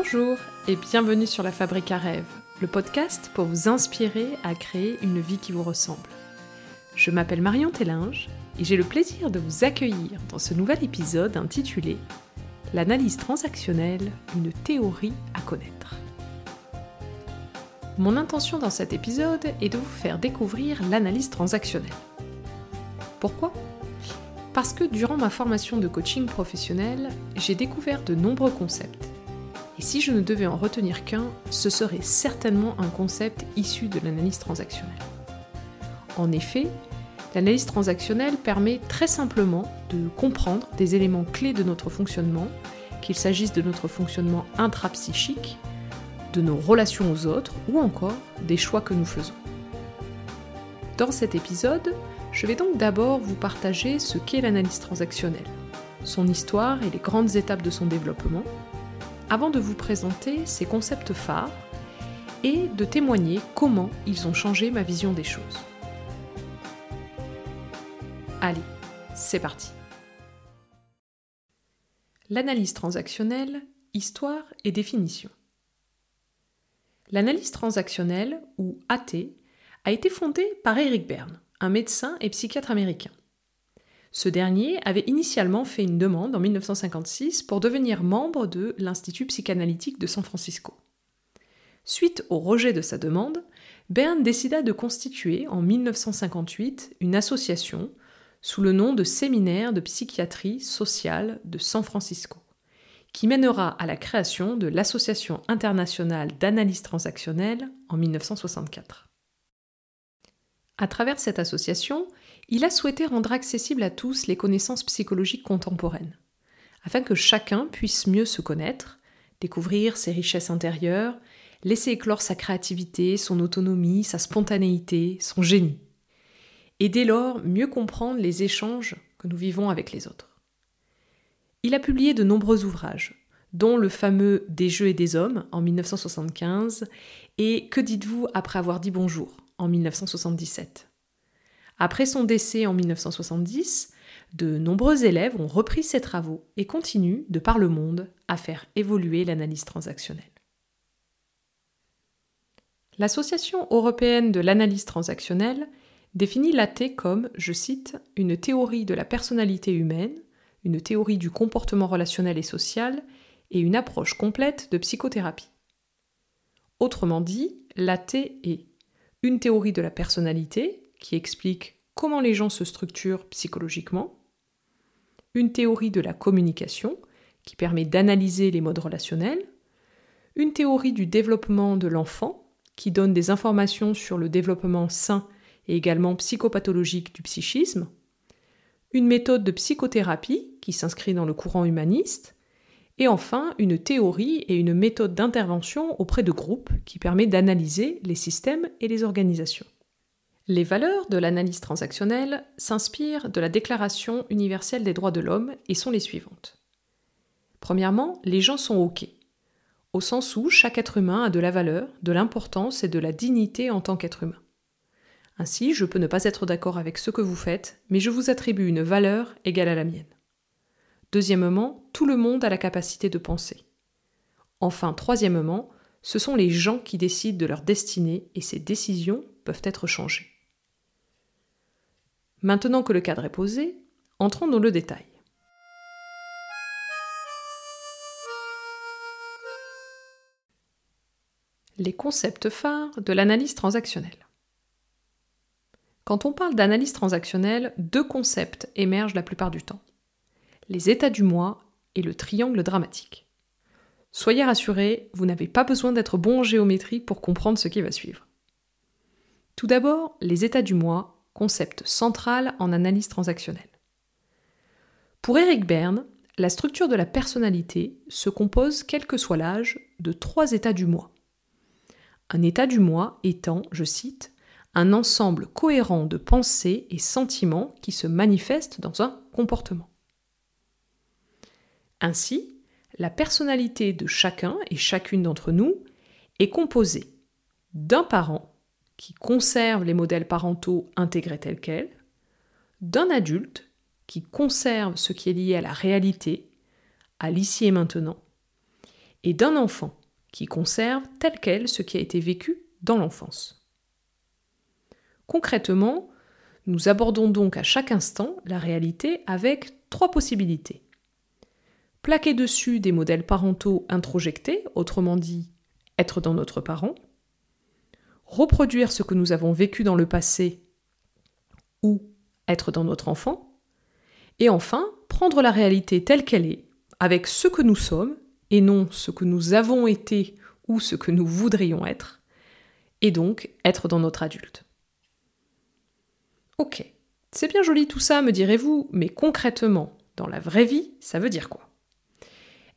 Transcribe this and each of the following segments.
Bonjour et bienvenue sur La Fabrique à rêve, le podcast pour vous inspirer à créer une vie qui vous ressemble. Je m'appelle Marion Tellinge et j'ai le plaisir de vous accueillir dans ce nouvel épisode intitulé L'analyse transactionnelle, une théorie à connaître. Mon intention dans cet épisode est de vous faire découvrir l'analyse transactionnelle. Pourquoi? Parce que durant ma formation de coaching professionnel, j'ai découvert de nombreux concepts et si je ne devais en retenir qu'un, ce serait certainement un concept issu de l'analyse transactionnelle. En effet, l'analyse transactionnelle permet très simplement de comprendre des éléments clés de notre fonctionnement, qu'il s'agisse de notre fonctionnement intrapsychique, de nos relations aux autres ou encore des choix que nous faisons. Dans cet épisode, je vais donc d'abord vous partager ce qu'est l'analyse transactionnelle, son histoire et les grandes étapes de son développement, avant de vous présenter ces concepts phares et de témoigner comment ils ont changé ma vision des choses. Allez, c'est parti. L'analyse transactionnelle, histoire et définition. L'analyse transactionnelle, ou AT, a été fondée par Eric Berne, un médecin et psychiatre américain. Ce dernier avait initialement fait une demande en 1956 pour devenir membre de l'Institut psychanalytique de San Francisco. Suite au rejet de sa demande, Berne décida de constituer en 1958 une association sous le nom de Séminaire de psychiatrie sociale de San Francisco, qui mènera à la création de l'Association internationale d'analyse transactionnelle en 1964. À travers cette association, il a souhaité rendre accessibles à tous les connaissances psychologiques contemporaines, afin que chacun puisse mieux se connaître, découvrir ses richesses intérieures, laisser éclore sa créativité, son autonomie, sa spontanéité, son génie, et dès lors mieux comprendre les échanges que nous vivons avec les autres. Il a publié de nombreux ouvrages, dont le fameux Des jeux et des hommes en 1975 et Que dites-vous après avoir dit bonjour en 1977. Après son décès en 1970, de nombreux élèves ont repris ses travaux et continuent, de par le monde, à faire évoluer l'analyse transactionnelle. L'Association européenne de l'analyse transactionnelle définit l'AT comme, je cite, une théorie de la personnalité humaine, une théorie du comportement relationnel et social et une approche complète de psychothérapie. Autrement dit, l'AT est une théorie de la personnalité qui explique comment les gens se structurent psychologiquement, une théorie de la communication qui permet d'analyser les modes relationnels, une théorie du développement de l'enfant qui donne des informations sur le développement sain et également psychopathologique du psychisme, une méthode de psychothérapie qui s'inscrit dans le courant humaniste, et enfin une théorie et une méthode d'intervention auprès de groupes qui permet d'analyser les systèmes et les organisations. Les valeurs de l'analyse transactionnelle s'inspirent de la Déclaration universelle des droits de l'homme et sont les suivantes. Premièrement, les gens sont OK, au sens où chaque être humain a de la valeur, de l'importance et de la dignité en tant qu'être humain. Ainsi, je peux ne pas être d'accord avec ce que vous faites, mais je vous attribue une valeur égale à la mienne. Deuxièmement, tout le monde a la capacité de penser. Enfin, troisièmement, ce sont les gens qui décident de leur destinée et ces décisions peuvent être changées. Maintenant que le cadre est posé, entrons dans le détail. Les concepts phares de l'analyse transactionnelle. Quand on parle d'analyse transactionnelle, deux concepts émergent la plupart du temps les états du moi et le triangle dramatique. Soyez rassurés, vous n'avez pas besoin d'être bon en géométrie pour comprendre ce qui va suivre. Tout d'abord, les états du moi, concept central en analyse transactionnelle. Pour Eric Berne, la structure de la personnalité se compose, quel que soit l'âge, de trois états du moi. Un état du moi étant, je cite, un ensemble cohérent de pensées et sentiments qui se manifestent dans un comportement. Ainsi, la personnalité de chacun et chacune d'entre nous est composée d'un parent qui conserve les modèles parentaux intégrés tels quels, d'un adulte qui conserve ce qui est lié à la réalité, à l'ici et maintenant, et d'un enfant qui conserve tel quel ce qui a été vécu dans l'enfance. Concrètement, nous abordons donc à chaque instant la réalité avec trois possibilités. Plaquer dessus des modèles parentaux introjectés, autrement dit être dans notre parent, reproduire ce que nous avons vécu dans le passé ou être dans notre enfant, et enfin prendre la réalité telle qu'elle est, avec ce que nous sommes, et non ce que nous avons été ou ce que nous voudrions être, et donc être dans notre adulte. Ok, c'est bien joli tout ça, me direz-vous, mais concrètement, dans la vraie vie, ça veut dire quoi?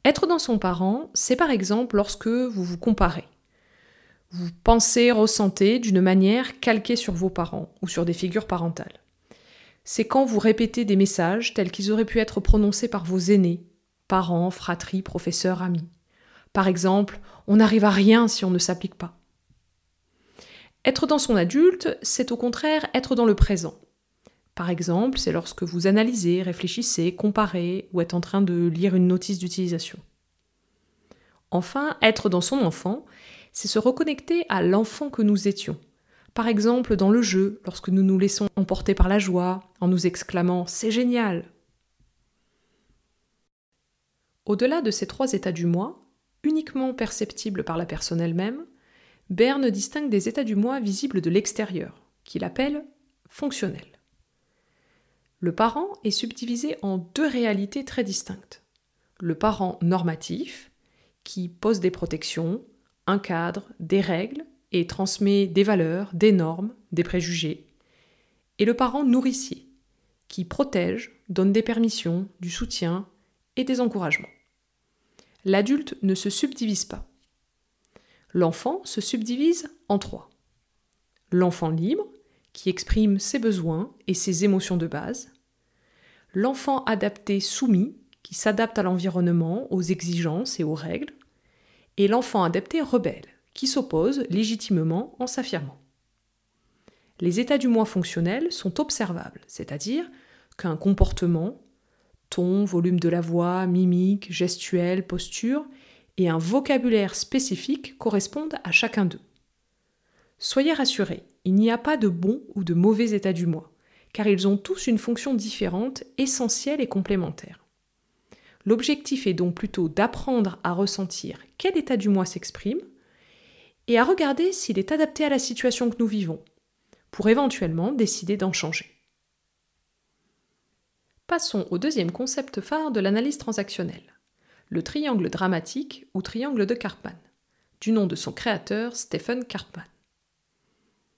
Être dans son parent, c'est par exemple lorsque vous vous comparez. Vous pensez, ressentez d'une manière calquée sur vos parents ou sur des figures parentales. C'est quand vous répétez des messages tels qu'ils auraient pu être prononcés par vos aînés, parents, fratries, professeurs, amis. Par exemple, on n'arrive à rien si on ne s'applique pas. Être dans son adulte, c'est au contraire être dans le présent. Par exemple, c'est lorsque vous analysez, réfléchissez, comparez ou êtes en train de lire une notice d'utilisation. Enfin, être dans son enfant, c'est se reconnecter à l'enfant que nous étions. Par exemple, dans le jeu, lorsque nous nous laissons emporter par la joie, en nous exclamant ⁇ C'est génial !⁇ Au-delà de ces trois états du moi, uniquement perceptibles par la personne elle-même, Berne distingue des états du moi visibles de l'extérieur, qu'il appelle fonctionnels. Le parent est subdivisé en deux réalités très distinctes. Le parent normatif, qui pose des protections, un cadre, des règles, et transmet des valeurs, des normes, des préjugés. Et le parent nourricier, qui protège, donne des permissions, du soutien et des encouragements. L'adulte ne se subdivise pas. L'enfant se subdivise en trois. L'enfant libre, qui exprime ses besoins et ses émotions de base. L'enfant adapté soumis, qui s'adapte à l'environnement, aux exigences et aux règles et l'enfant adapté rebelle, qui s'oppose légitimement en s'affirmant. Les états du moi fonctionnel sont observables, c'est-à-dire qu'un comportement, ton, volume de la voix, mimique, gestuelle, posture, et un vocabulaire spécifique correspondent à chacun d'eux. Soyez rassurés, il n'y a pas de bon ou de mauvais état du moi, car ils ont tous une fonction différente, essentielle et complémentaire. L'objectif est donc plutôt d'apprendre à ressentir quel état du moi s'exprime et à regarder s'il est adapté à la situation que nous vivons, pour éventuellement décider d'en changer. Passons au deuxième concept phare de l'analyse transactionnelle, le triangle dramatique ou triangle de Karpman, du nom de son créateur Stephen Karpman.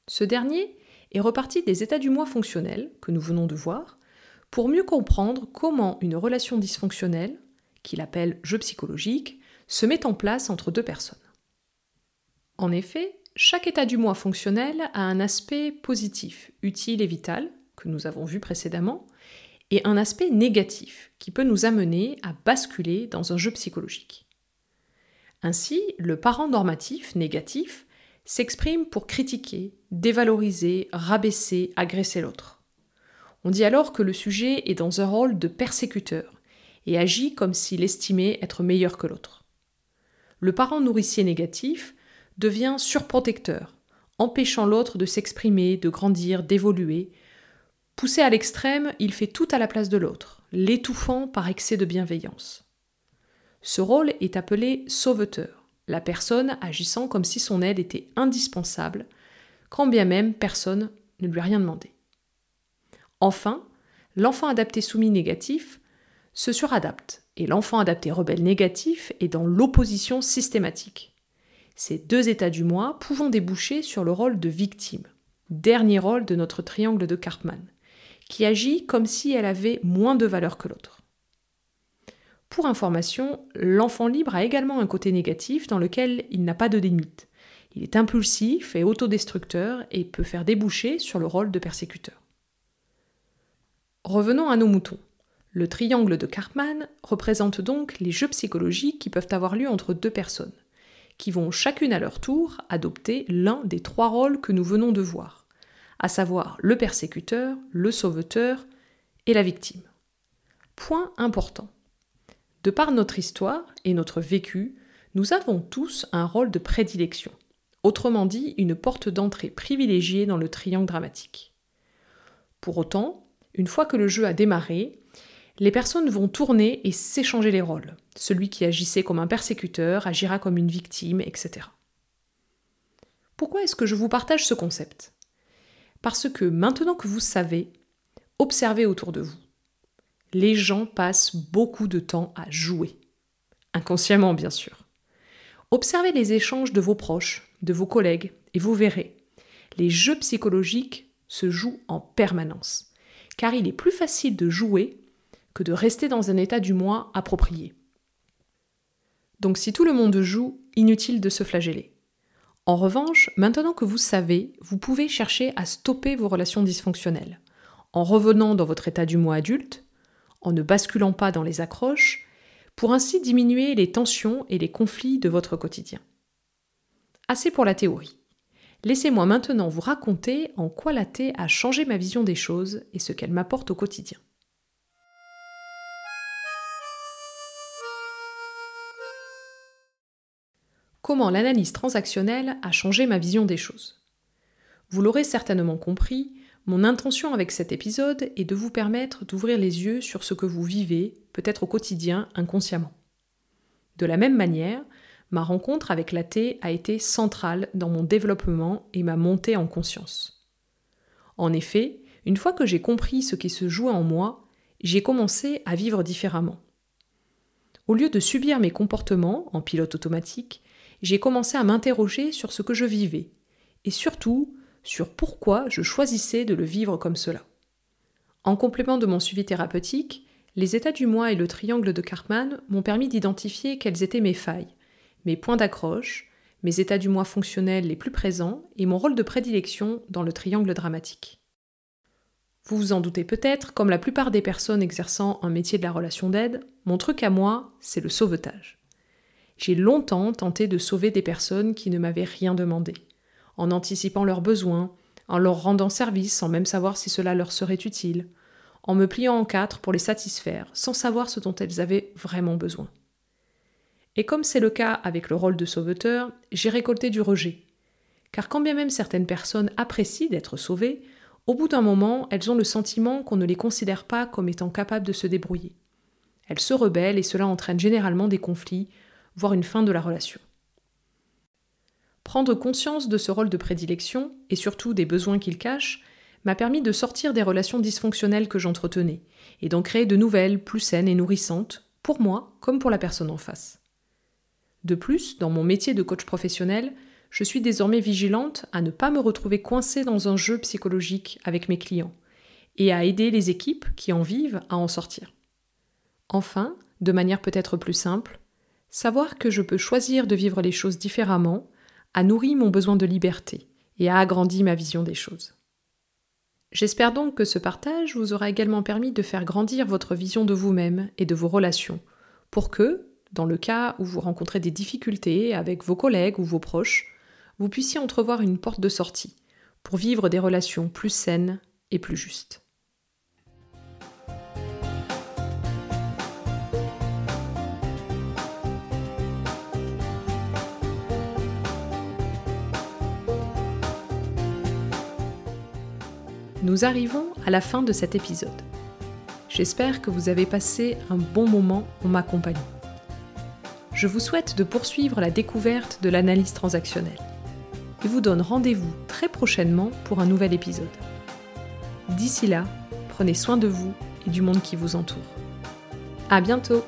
Ce dernier est reparti des états du moi fonctionnels que nous venons de voir pour mieux comprendre comment une relation dysfonctionnelle, qu'il appelle jeu psychologique, se met en place entre deux personnes. En effet, chaque état du moi fonctionnel a un aspect positif, utile et vital, que nous avons vu précédemment, et un aspect négatif, qui peut nous amener à basculer dans un jeu psychologique. Ainsi, le parent normatif négatif s'exprime pour critiquer, dévaloriser, rabaisser, agresser l'autre. On dit alors que le sujet est dans un rôle de persécuteur et agit comme s'il estimait être meilleur que l'autre. Le parent nourricier négatif devient surprotecteur, empêchant l'autre de s'exprimer, de grandir, d'évoluer. Poussé à l'extrême, il fait tout à la place de l'autre, l'étouffant par excès de bienveillance. Ce rôle est appelé sauveteur, la personne agissant comme si son aide était indispensable, quand bien même personne ne lui a rien demandé. Enfin, l'enfant adapté soumis négatif se suradapte, et l'enfant adapté rebelle négatif est dans l'opposition systématique. Ces deux états du moi pouvant déboucher sur le rôle de victime, dernier rôle de notre triangle de Karpman, qui agit comme si elle avait moins de valeur que l'autre. Pour information, l'enfant libre a également un côté négatif dans lequel il n'a pas de limite. Il est impulsif et autodestructeur et peut faire déboucher sur le rôle de persécuteur. Revenons à nos moutons. Le triangle de Karpman représente donc les jeux psychologiques qui peuvent avoir lieu entre deux personnes, qui vont chacune à leur tour adopter l'un des trois rôles que nous venons de voir, à savoir le persécuteur, le sauveteur et la victime. Point important. De par notre histoire et notre vécu, Nous avons tous un rôle de prédilection, autrement dit une porte d'entrée privilégiée dans le triangle dramatique. Pour autant, une fois que le jeu a démarré, les personnes vont tourner et s'échanger les rôles. Celui qui agissait comme un persécuteur agira comme une victime, etc. Pourquoi est-ce que je vous partage ce concept? Parce que maintenant que vous savez, observez autour de vous. Les gens passent beaucoup de temps à jouer. Inconsciemment, bien sûr. Observez les échanges de vos proches, de vos collègues, et vous verrez. Les jeux psychologiques se jouent en permanence. Car il est plus facile de jouer que de rester dans un état du moi approprié. Donc si tout le monde joue, inutile de se flageller. En revanche, maintenant que vous savez, vous pouvez chercher à stopper vos relations dysfonctionnelles, en revenant dans votre état du moi adulte, en ne basculant pas dans les accroches, pour ainsi diminuer les tensions et les conflits de votre quotidien. Assez pour la théorie. Laissez-moi maintenant vous raconter en quoi la thé a changé ma vision des choses et ce qu'elle m'apporte au quotidien. comment l'analyse transactionnelle a changé ma vision des choses? Vous l'aurez certainement compris, mon intention avec cet épisode est de vous permettre d'ouvrir les yeux sur ce que vous vivez, peut-être au quotidien, inconsciemment. De la même manière, ma rencontre avec la thé a été centrale dans mon développement et ma montée en conscience. En effet, une fois que j'ai compris ce qui se jouait en moi, j'ai commencé à vivre différemment. Au lieu de subir mes comportements en pilote automatique, j'ai commencé à m'interroger sur ce que je vivais, et surtout sur pourquoi je choisissais de le vivre comme cela. En complément de mon suivi thérapeutique, les états du moi et le triangle de Cartman m'ont permis d'identifier quelles étaient mes failles, mes points d'accroche, mes états du moi fonctionnels les plus présents et mon rôle de prédilection dans le triangle dramatique. Vous vous en doutez peut-être, comme la plupart des personnes exerçant un métier de la relation d'aide, mon truc à moi, c'est le sauvetage. J'ai longtemps tenté de sauver des personnes qui ne m'avaient rien demandé, en anticipant leurs besoins, en leur rendant service sans même savoir si cela leur serait utile, en me pliant en quatre pour les satisfaire sans savoir ce dont elles avaient vraiment besoin. Et comme c'est le cas avec le rôle de sauveteur, j'ai récolté du rejet. Car quand bien même certaines personnes apprécient d'être sauvées, au bout d'un moment, elles ont le sentiment qu'on ne les considère pas comme étant capables de se débrouiller. Elles se rebellent et cela entraîne généralement des conflits voire une fin de la relation. Prendre conscience de ce rôle de prédilection, et surtout des besoins qu'il cache, m'a permis de sortir des relations dysfonctionnelles que j'entretenais, et d'en créer de nouvelles, plus saines et nourrissantes, pour moi comme pour la personne en face. De plus, dans mon métier de coach professionnel, je suis désormais vigilante à ne pas me retrouver coincée dans un jeu psychologique avec mes clients, et à aider les équipes qui en vivent à en sortir. Enfin, de manière peut-être plus simple, Savoir que je peux choisir de vivre les choses différemment a nourri mon besoin de liberté et a agrandi ma vision des choses. J'espère donc que ce partage vous aura également permis de faire grandir votre vision de vous-même et de vos relations, pour que, dans le cas où vous rencontrez des difficultés avec vos collègues ou vos proches, vous puissiez entrevoir une porte de sortie pour vivre des relations plus saines et plus justes. Nous arrivons à la fin de cet épisode. J'espère que vous avez passé un bon moment en ma compagnie. Je vous souhaite de poursuivre la découverte de l'analyse transactionnelle et vous donne rendez-vous très prochainement pour un nouvel épisode. D'ici là, prenez soin de vous et du monde qui vous entoure. À bientôt!